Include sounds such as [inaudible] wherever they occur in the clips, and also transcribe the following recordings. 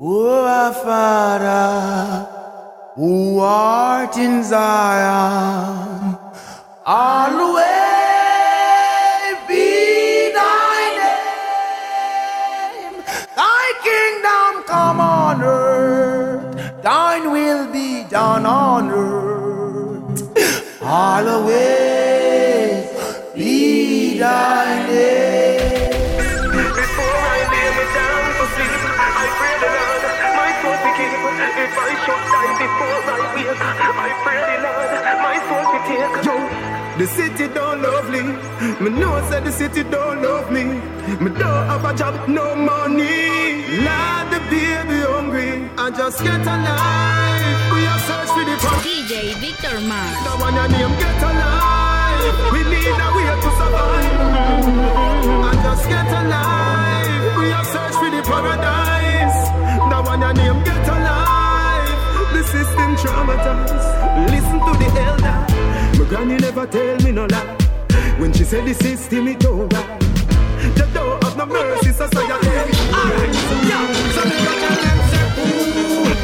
O our Father, who art in Zion, always should I wake, I pray the Lord my soul to take. Yo, the city don't love me. Me know say the city don't love me. Me don't have a job, no money. Lord, the baby hungry. I just get alive. We are search for the power. DJ Victor Mars. The one your name get alive. We need a way to survive. And just get alive. We have searched for the paradise. The one your name get alive. The traumatized. Listen to the elder. My granny never tell me no lie. When she said the system it don't right. The door of no mercy society. Alright, yeah. So me go them say fool.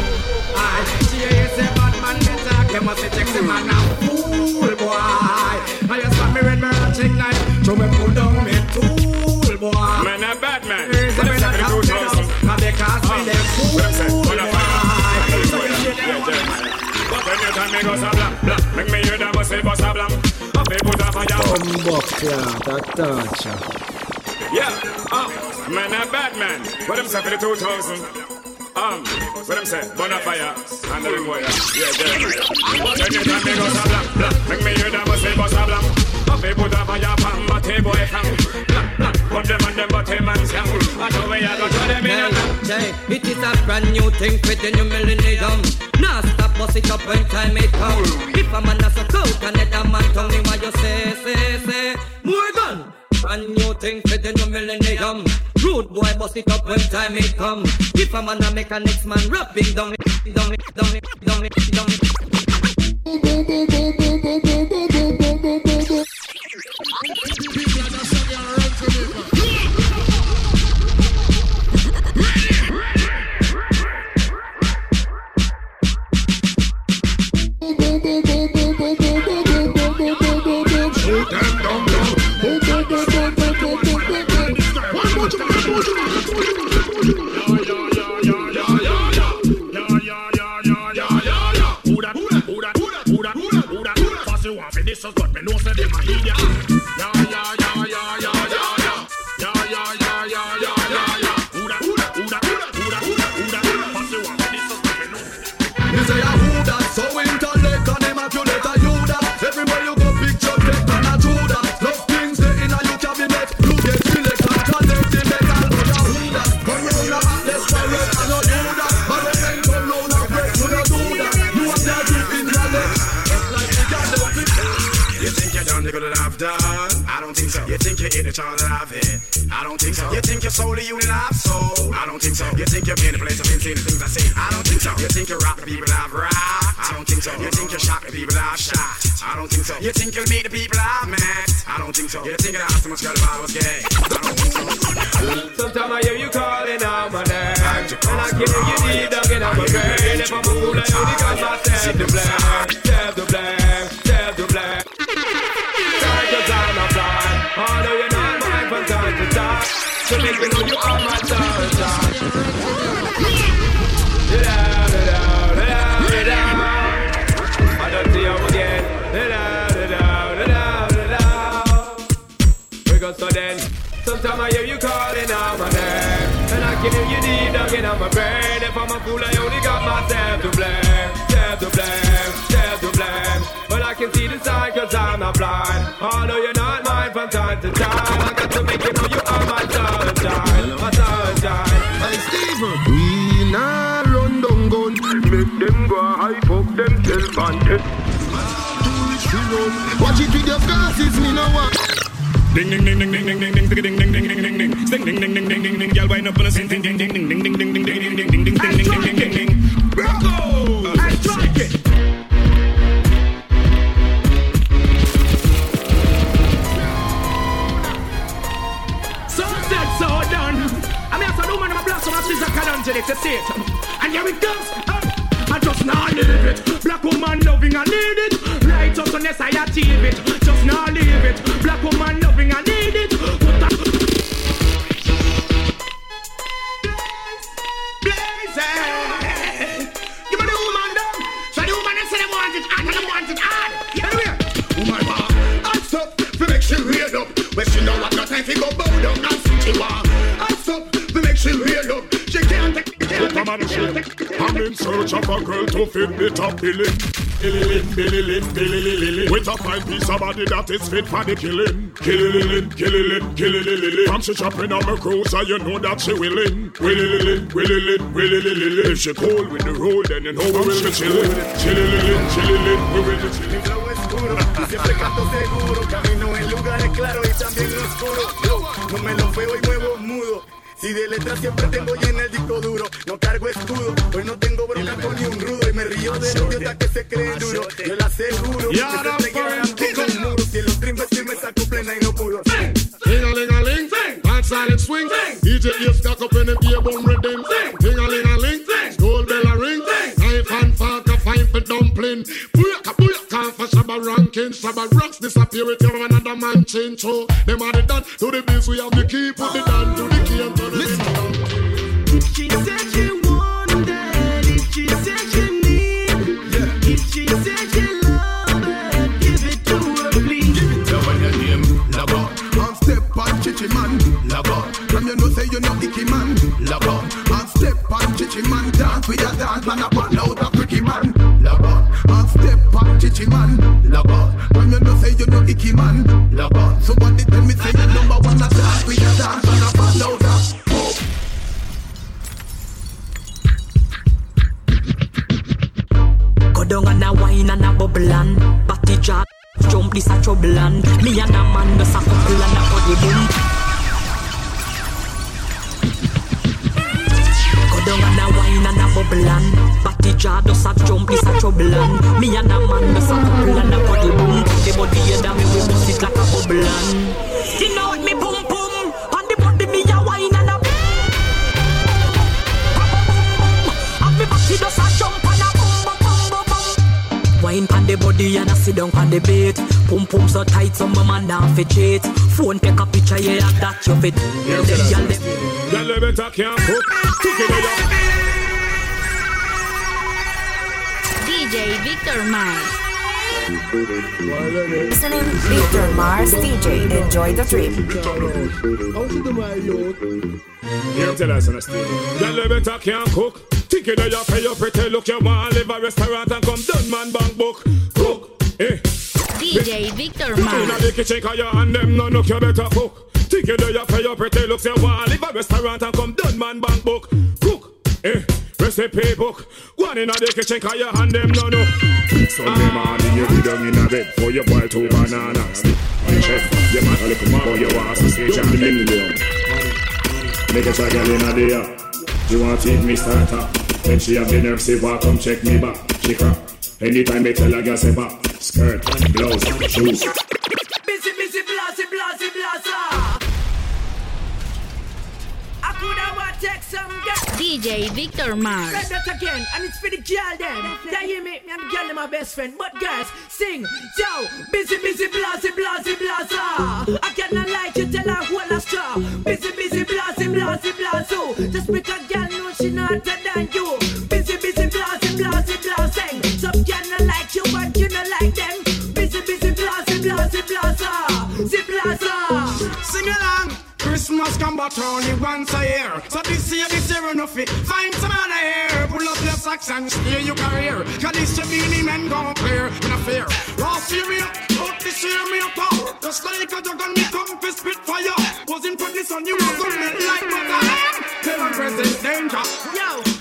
Aye, she hear say bad man me talk. Say check the man a fool boy. I just got me red marching like so me pull down me tool boy. Man, a bad man. Here's the What men them that say for the have 2000? Now they can't Ah, them fool make me hear them say bust a blank. I feel put a fire. Yeah, um, man, a bad man. What them say for the 2000? Um, what them say? Bonfire, and the boy. Yeah, yeah. When you turn me go so blank, blank, make me hear them say bust a blank. I feel put a fire pan, but hey boy hang. Blank, blank, put them on them, but hey man sang. I know where you go, throw them in a Jay, it is a brand new thing for the new millennium. Now stop bust it up when time it bust it up when time it come. If a man a make a next man rap him down, down, down, down, down. In that I've? I don't think so. You think you're solely you that I've sold? I don't think so. You think you're in the place of insane the things I say? I don't think so. You think you rock the people I've rocked? I don't think so. You think you shock the people I've shot? I don't think so. You think you'll meet the people I've met? I don't think so. You think I'd ask so much girl if I was gay? I don't think so. Sometimes I hear you calling out my name And I give you need to get out my brain If I'm a fool I only got myself to blame I hear you calling out my name? And I can hear you deep down in my brain. If I'm a fool I only got myself to blame Self to blame, self to blame. But I can see the sign cause I'm not blind. Although you're not mine from time to time. I got to make you know you are my sunshine My sunshine. Hey Steven. We nah run down gun Make them go hype up themselves and take Watch it with your glasses, me no want Ding ding ding ding ding ding ding ding ding ding ding ding ding ding Sting ding ding ding ding ding ding Y'all wind up on a sing ding ding ding ding ding ding ding ding ding ding ding ding ding ding ding ding ding ding Bravo! I! So done. I mean, I said, woman, I'm a black, so my sister can't do it. You see, it. And here it comes. I just not leave it. Black woman loving, I need it. Righteousness, I achieve it. Not leave it. Black woman loving, I need it. Put that blazing. Give me the woman down. So the woman they say they want it hot and they want it hard. Anyway, woman want hot stuff. We make she real up. When she know what no time fi go bow down and sit she want hot stuff. We make she real up. She can't take. Can't take. Can't take. I'm in search of a girl to fit the top billing. With a fine piece of body that is fit for the killing. Killing, killing, killing, From she shopping on my cruiser, you know that she willing. Willing, willing, willing, If she cold with the road, then you know we will be chilling. Chilling, chilling, we will be chilling. oscuro siempre canto seguro. Camino en lugares claros y también oscuros. Yo no me lo feo y muevo mudo. Si de letras siempre tengo lleno el disco duro, no cargo escudo. Hoy no tengo bronca con ni un rudo y me río de los idiotas que se creen duro. Yo le aseguro que Ya, se pegarán con un muro. Si los trimestres me saco plena y no pudo. Ding-a-ling-a-ling, dance silent swing. DJ ears stuck up in the beer bum rhythm. Ding-a-ling-a-ling, gold bell a ring. Knife and fork a fine for dumpling. Booyaka, booyaka for Shabba ranking. Shabba rocks disappear with your another man change. So them are the done to the biz. We have the key, put the down chichi man, love on. From you know say you know icky man, love on. And step on chichi man, dance with a dance man, a ball out a freaky man, love on. And step on chichi man, love on. From you know say you know icky man, love on. Somebody bubble and Batty jaw just a jump this a trouble and Me and a man just a couple and a body boom The body head and me we bust it like a bubble and You know me boom boom On the body me a wine and a And me body just a jump and a boom boom boom boom boom Wine pan the body and I sit down pan the bait. Pum pum so tight, some man down fit cheat. Phone take a picture, yeah, that you fit. Yeah, gyal them. Girl, you better can't cook. Cook it up. DJ Victor Mars. Listening Victor Mars DJ. Enjoy the trip. Here, tell us, Steve. Girl, you better can't cook. Think you know you pay your pretty look. You want to live a restaurant and come done man bank book. Cook, eh. DJ Victor Mars Inna Mars. the kitchen 'cause you and them no look you better cook. Think you know you pay your pretty looks. You want to live a restaurant and come done man bank book. Cook, eh. Recipe book. Go on inna the kitchen 'cause you and them no know. Sunday morning you be down in a bed for your boil two bananas. The chef, your man a little more you want to say John Million. Make a try girl inna there. You want to eat me starter? When she have the nerve, say, "Why come check me back?" She crap. Anytime they tell her, girl, say, "Back." Skirt, blouse, shoes. Busy, busy, DJ Victor Mars. Say that again, and it's for the girl them. They hear me, me and the girl them my best friend. But guys, sing, yo, busy, busy, blasey, blasey, blasa. I cannot lie to tell her what a straw. Busy, busy, blasey, blasey, blaso. Just because girl know she not hotter than you. Busy, busy, blasey, blasey, blasing. Some girl not like you, but you not like them. Busy, busy, blasey, blasey, blasa. Zip blasa. Sing along. Christmas come but only once a year. So this year, this year enough it. Find some other here. Pull up your socks and steer your career. Cause this year Beenie Man gon' clear in a fear. Last year me up, but this year me up top. Just like a and me come to spit fire. Wasn't for this on you was on me like butter. Tell them present danger. Yo,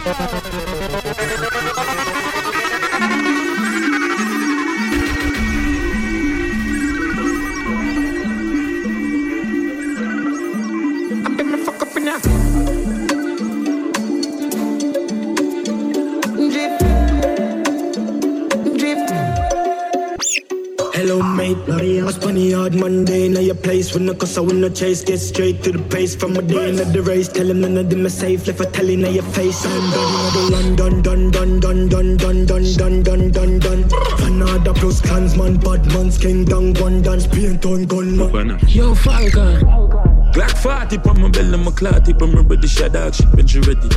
Thank you. Now your place. Cuss, I win no chase, get straight to the pace. From a day into the race, tell him none of them are safe. Left a telling now your face. I'm done, you know the London, done, done, done, done, done, done, done, done, done, done. Another plus clansman, bad man's king, down, one dance, paint on gun. Yo, Falcon. Glock 40 on my belly, my clot tip, I'm ready, shut dog, shit, bitch, you ready.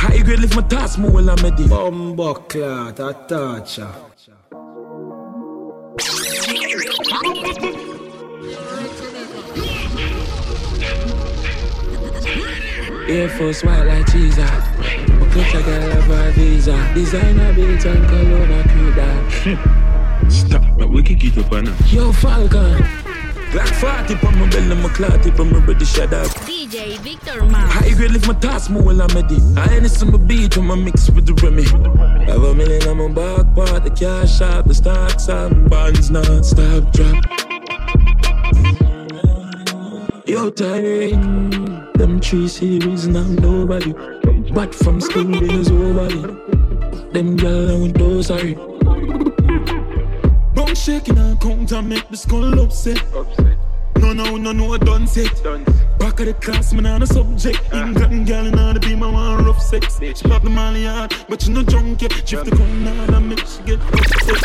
High grade, lift my task, more while I'm ready. Bumbo clot, a toucher. Air Force white like cheese My picture girl have a visa Designer built on Kelowna crew that Stop, but we can get up eh, on Yo Falcon Glock 40 on my belly, my clot tip, I'm ready, shut up. DJ Victor Mars. High grade lift my task, more while I'm ready. I ain't some beat when I mix with the Remy. Have a million on my back part, the cash out, the stocks up, bonds non stop drop. Yo, Tyreek, them three series now nobody. But from school days nobody. Them gyal with those sorry. Bone shaking and count and make the skull upset. No, no, no, no, done set. Back of the class, man, on a subject. England girl and all the be my one rough sex. She pop the molly hard, but you no drunk yet. Shift the crown hard and make she get upset.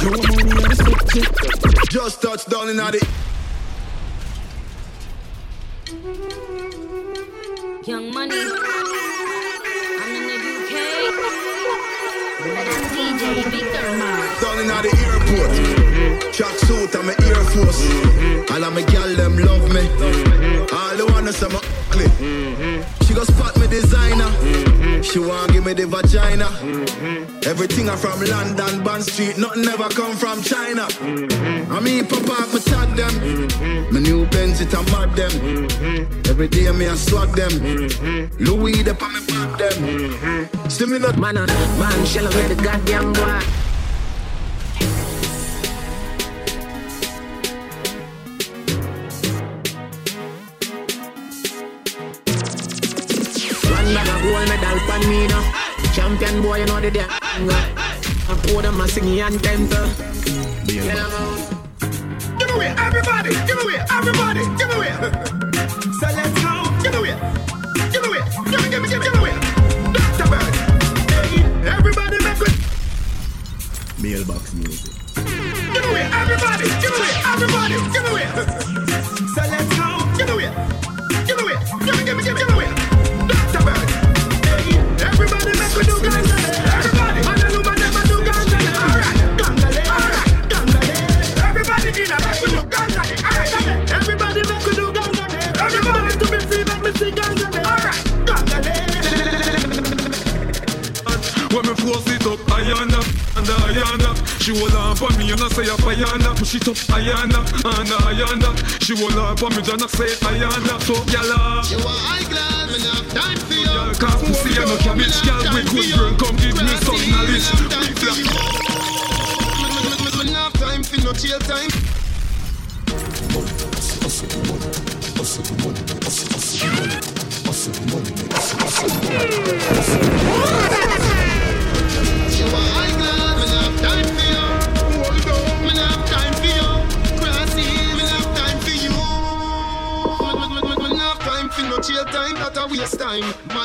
Yo, money on the subject. Just touched down in the Young Money. I'm in the UK. DJ Victor. Down in the airport. Track suit, I'm an Air Force. All of my gal them love me. All the wanna say my ugly. She go spot me designer. Mm-hmm. She want give me the vagina. Mm-hmm. Everything I from London, Bond Street. Nothing ever come from China. Mm-hmm. I mean, papa, me tag them. My new Benz, it a mad them. Every day me I swag them. Louis, the pa me back them. Stimulant. Man, uh, man, shell with the goddamn boy. Me now. Uh, champion boy, you know the damn. I pour them a singing anthem. Give away, everybody, give away, everybody, give away. car But me don't say I am not so gala You are high class, me not time for you. Girl, cause me see you no cabbage Girl, we good girl, come give me some knowledge Me not time for no chill time Hustle the money, hustle the money, hustle the money, hustle the money, hustle the money, hustle the money.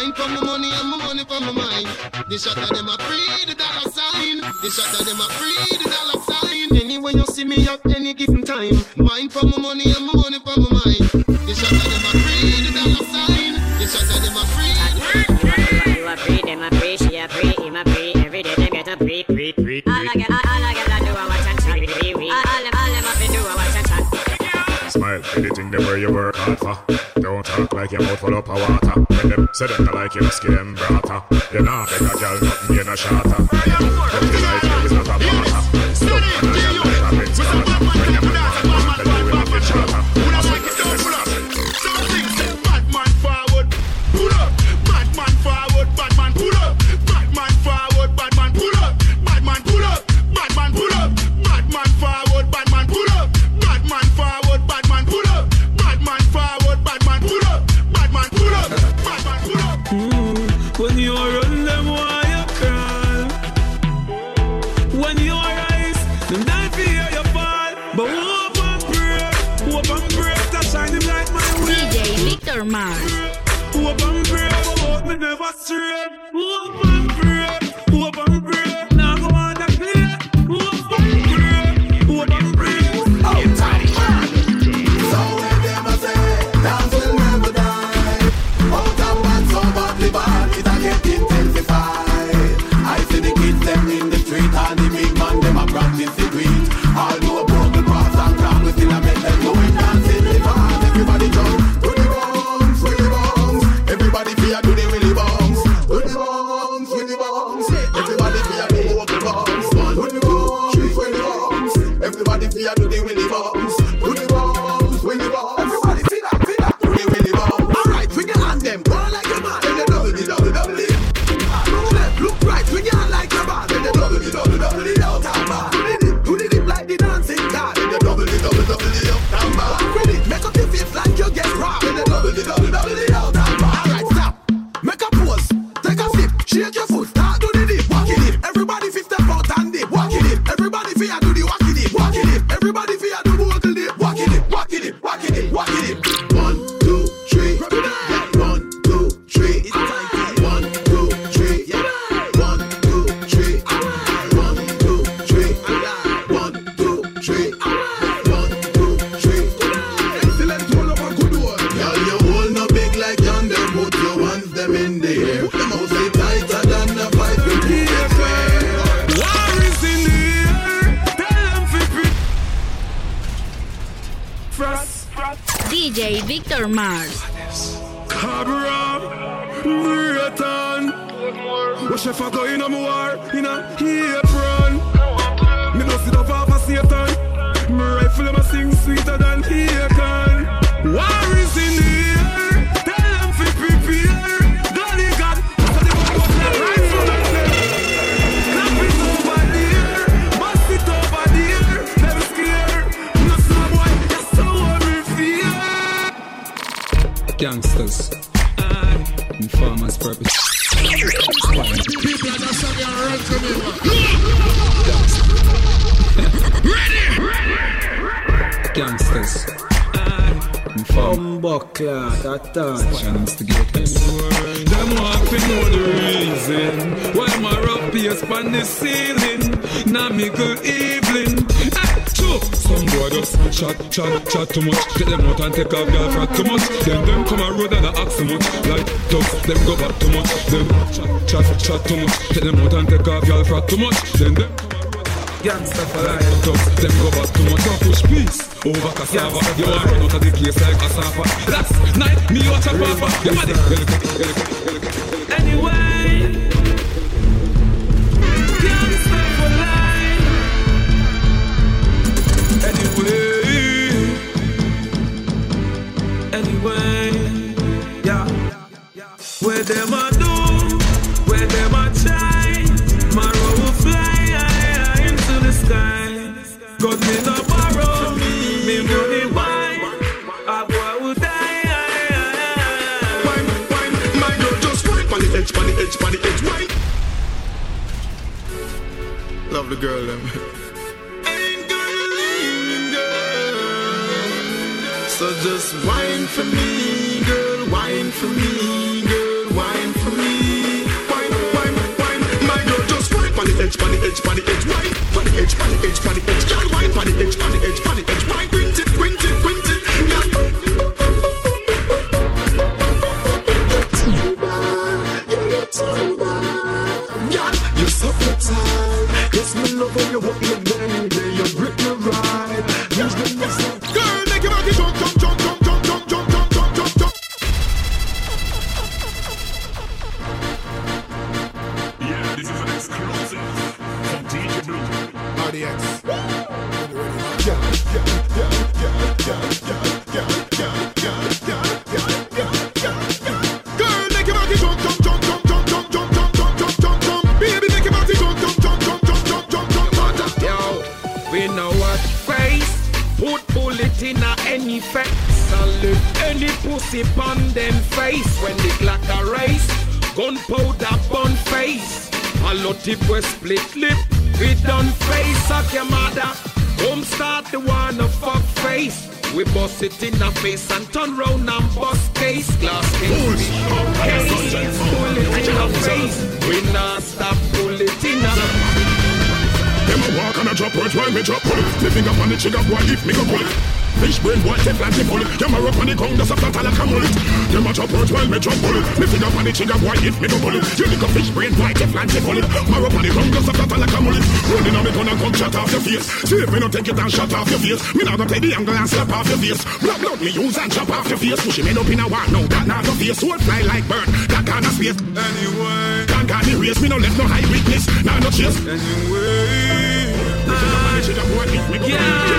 Mind for my money and my money for my mind. The shot of them a free, the dollar sign. The shot of them a free, the dollar sign. Anyway you see me at any given time. Mind for my money and my money for my mind. The shot of them a free, the dollar sign. The shot of them a free. You a free, them a free, she a free, him a free. Every day them get a free, free, free. All I get, all I get, I do a watch and chat. Free, free. All all them, all them up and do a watch and chat. Smile, anything them where you work hard for. Don't talk like your mouth full of water. When them say them not like you, skin brata. You nah beg a girl nothing, you no shatter. Victor Mars. Cabra, go in a war in a apron? Me no Satan. Rifle sing sweeter than Akon. War Humbuckler, uh, that touch. Them want to know the reason why my rough pace on the ceiling. Now me good evening. Some boy just chat, chat, chat too much. Get them out and take off girl fat too much. Then them come a road and I ask too much. Like dogs, them go back too much. Them chat, chat, chat too much. Get them out and take off girl fat too much. Then them Gangsta for life Dogs, them go back too much Don't push peace over cassava You want run out of the case like cassava Last night, me watch a papa. You mad Anyway Gangsta for life. Anyway Anyway Yeah. Where them Love the girl, them So just wine for me, girl, wine for me, girl, wine for me. Wine, wine, wine, my girl, just wine pan the edge, pan the edge, pan the edge, wine, pan the edge, pan the edge, pan the edge, girl, wine pan the edge, pan the edge, pan the edge, wine, we know what face. Put bullet in a any face. Salute any pussy pon them face when the Glock a race. Gunpowder bun face. A lot tip we split lip. We done face of your mother. Home start the one of fuck face. We bust it in the face and turn round and bust case. Glass case. Case. Pull it in the face. We not stop. Pull it in the Them walk and a drop words while me drop pull. Me finger on the trigger boy if me go pull. Fish brain boy take plenty pull. Them a rock on the tongue just a flat like a mullet. Them a drop words while me drop pull. Me finger on the trigger boy if me go pull. You lick a fish brain boy take plenty pull. Marrow on the tongue just a flat like a mullet. Rolling on me gun and come shut off your face. See if me no take it and shut off your face. Me now go take the angle and slap off your face. Blood blood me use and chop off your face. Push him head up in a one now that not your face. Soul fly like bird. That kind of space. Anyway. Can't can't erase me no left no high weakness. Nah no chase. Anyway. DJ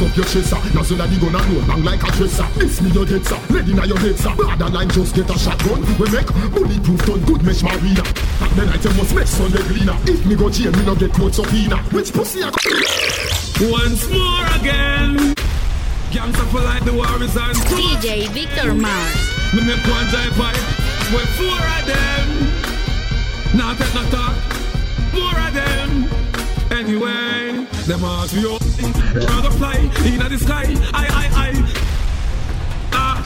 Bust up your chester. Nozzle of the gun and roll long like a dresser. This me your dead sir. Ready now your head sir. Bad line just get a shotgun. We make bulletproof done good mesh marina. At the night you must make Sunday cleaner. If me go jail me no get court subpoena. Which pussy I Once more again. Gangsta for like the war is on. DJ Victor Mars. Me make one jive fight with four of them. Now take no them ask me up, rather fly in the sky. I, I, I. Ah.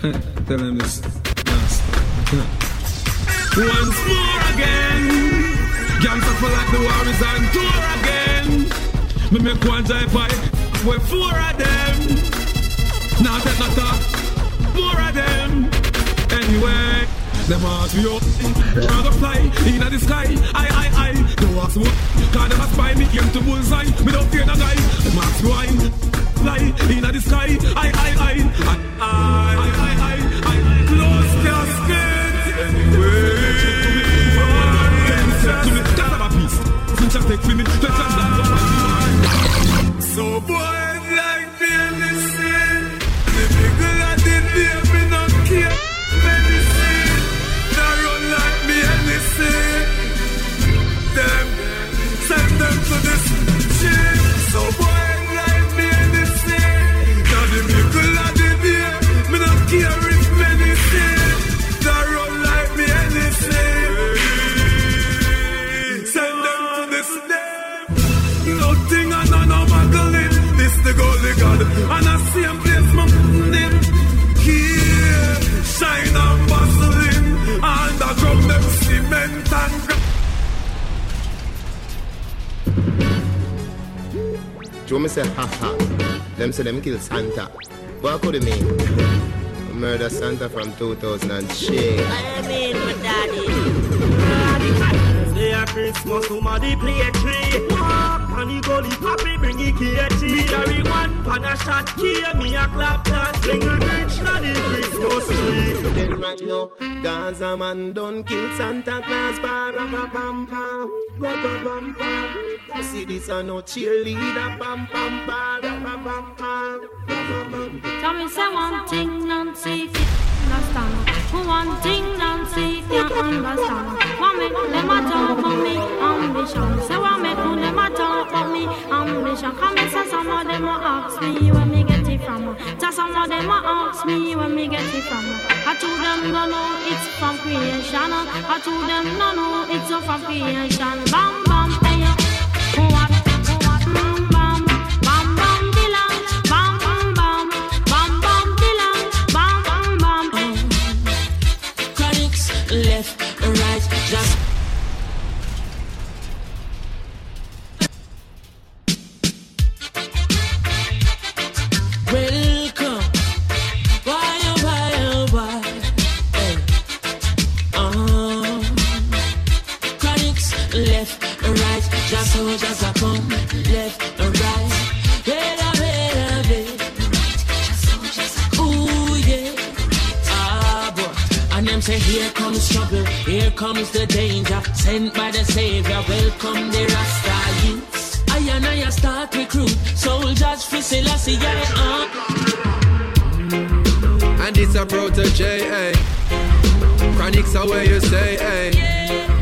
[laughs] Tell them this. Once more again. Gangsta for like the war is on tour again. Me make one jive fight with four of them. Now take no talk, more of them. Anyway, them ask me up, rather fly in the sky. I, I, I. Don't ask what, cause them a spy me came to bullseye. Me don't fear no guy. Them ask me why, fly in the sky. I, I, I. I, I, I, I, I. Close casket. Anyway. To me, have a piece. Since I take me, let's say them kill Santa. What could it mean? Murder Santa from 2000 and shit. I mean, my daddy. Say a Christmas, somebody play a tree. Walk on the gully, papi bring it KT. Me carry one pan a shot, key me a clap dance. Bring a bitch na the Christmas tree. Then right now, Gaza man done kill Santa Claus. Ba ra ba bam pam, ba ba bam see this a no cheerleader. Bam bam ba ra ba bam bam. Tell me say one thing, Nancy, understand. One thing, Nancy, can't understand. What make them a talk about me ambition? Say what make them a talk about me ambition? Come and say some of them a ask me where me from. Some of them ask me where me get it from. I told them no no, it's from creation. I told them no no, it's from creation. Bam bam, hey. What? What? Bam bam, Left, right, just so just a come, left, right. Wait a minute, Ooh, yeah. And them say, here comes trouble, here comes the danger. Sent by the Savior, welcome the Rasta youths. I and I start recruit soldiers for Selassie, uh. And it's a protege, eh? Chronics are where you say, eh? Okay.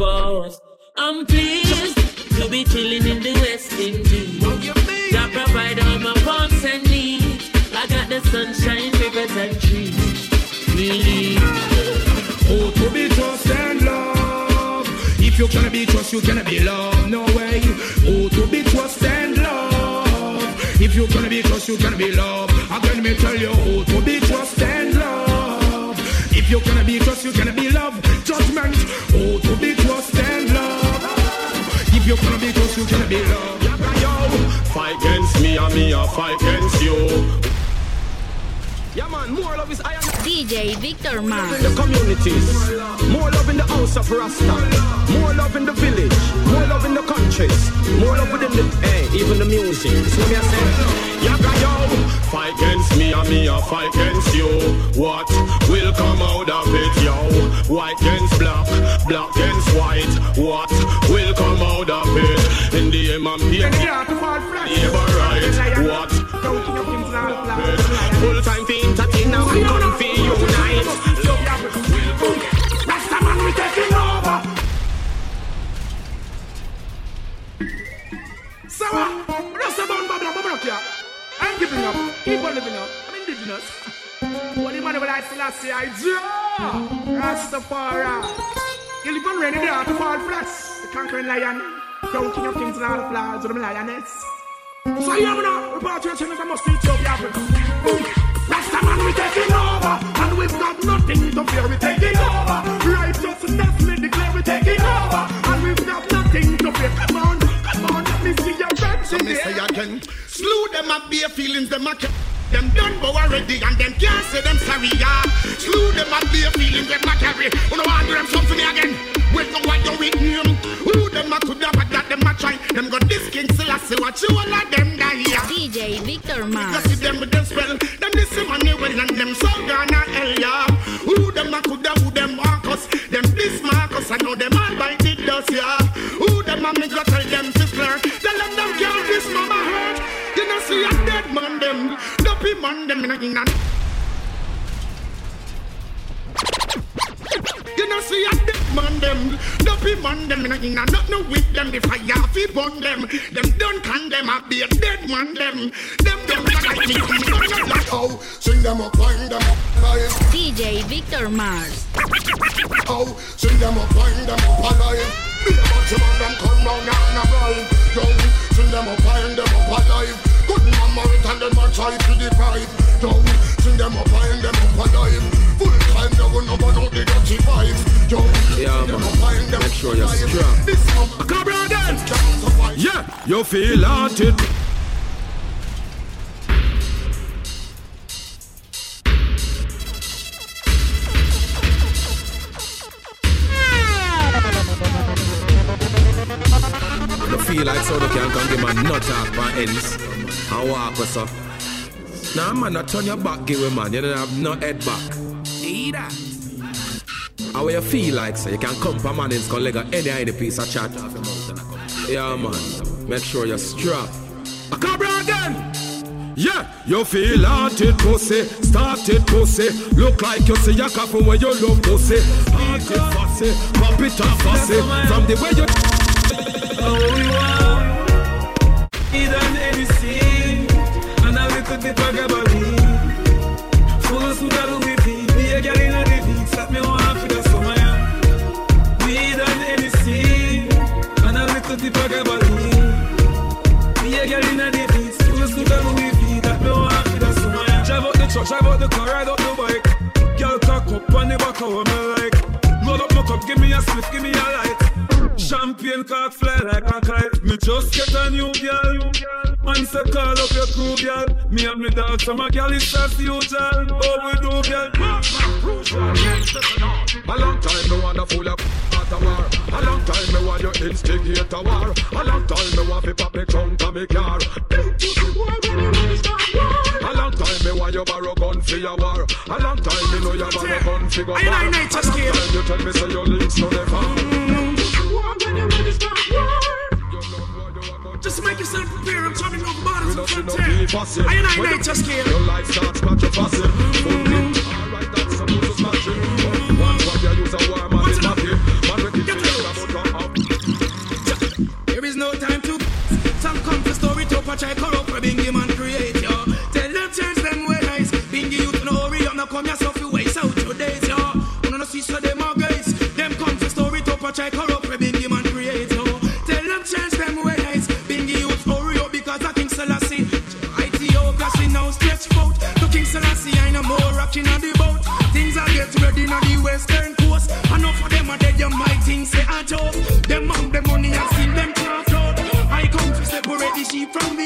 Suppose I'm pleased to be chilling in the West Indies. To provide all my wants and needs. I got the sunshine, rivers and trees. Really. Oh, to be trust and love. If you cannot be trust, you cannot be loved. No way. Oh, to be trust and love. If you cannot be trust, you cannot be loved. Again, me tell you, oh, to be trust and love. You cannot be trust, you cannot be love. Judgment. Oh, to be trust and love. If you cannot be trust, you cannot be love. loved. Yo, Fight against me and me a fight against you. Yeah, man, more love is iron. DJ Victor Mars. the communities. More love in the house of Rasta. More love in the village. More love in the countries. More love within the, hey, even the music. See me I say? Yaga yo, fight against me and me a fight against you. What will come out of it, yo? White against black, black against white. What will come out of it? In the M and P, neighbor right. What? Full time for entertain and we come for unite. Rasta man, we taking over. So what? Rasta man, up, bubble. I'm giving up. Keep on living up. I'm indigenous. What the man will I still say? I do. Rastafari. You live on rainy day to fall flats. The conquering lion. Crown king of kings and all the them lioness. So yeah, man, now, repatriation is a must teach of Africa. Boom. Man, we taking over, and we've got nothing to fear. We taking over. Righteousness, we declare we taking over, and we've got nothing to fear. Come on, come on, let me see your red So me say again, slew them up bare feelings, them a them done but already and them can't say them sorry, yeah. Slew them up bare feelings, them a carry. You know want do them something again. Well, know what you with name? Who them a could have that them a try? Them got this king still I say what you all of them die, yeah. DJ Victor You Mars. see them with them spell, them this money well and them so gonna hell, yeah. Who them a could have, who them Marcus? Them this Marcus, I know them all by the dust, yeah. Who them a me go tell them to flirt? Tell them them can't this mama hurt. You know see a man them, dopey man them in a in a. You know see a dead man them, dopey man them in a in a. Not no with them if I have it burn them. Them don't condemn a be a dead man them. Them them like me, I'm not Oh, sing them up, wind them up, alive. DJ Victor Mars. Oh, sing them up, wind them up, alive. Be a bunch of man, them come round and a ride. Yo, sing them up, wind them up, alive. Good man, married and them a try to deprive. Yo, sing them up, wind them up, alive. Full time, they will never know the dirty vibes. Yo, Yeah, sing them man. up, wind them Make sure you're alive. strong. Come on, then. Yeah, you feel haunted. Feel like so they can't come give man nut off on ends and walk with so. Nah, man, not turn your back, give a man. You don't have no head back. That? How you feel like so you can come for man and come leg on any any piece of chat. Yeah, man. Make sure you're strong. A cobra again. Yeah, you feel haunted pussy, started pussy. Look like you see a coffin when you look pussy. Haunted fussy, pop it up fussy. From the way you. We want it on any scene, and a little bit of. Full of Louis V, be girl me summer. yeah. Weed on any scene, and a little bit of girl full of that me summer. Drive out the truck, drive out the car, ride up the bike. Girl on the back me like. Load up my cup, give me a spliff, give me a light champagne cock fly like a kite. Me just get a new girl. Man say call up your crew, girl. Me and me dog, some a girl is just you, girl. Oh, we do, girl. A long time no wanna fool up at a war. A long time me want you instigate a war. A long time me want fi pop me trunk and me car. A long time me want you borrow gun for your war. A long time me know you borrow gun for your war. A long time you tell me say your lips no never. you know. I and I just care. Your life starts out. Them have the money and seen them can't out. I come to separate the sheep from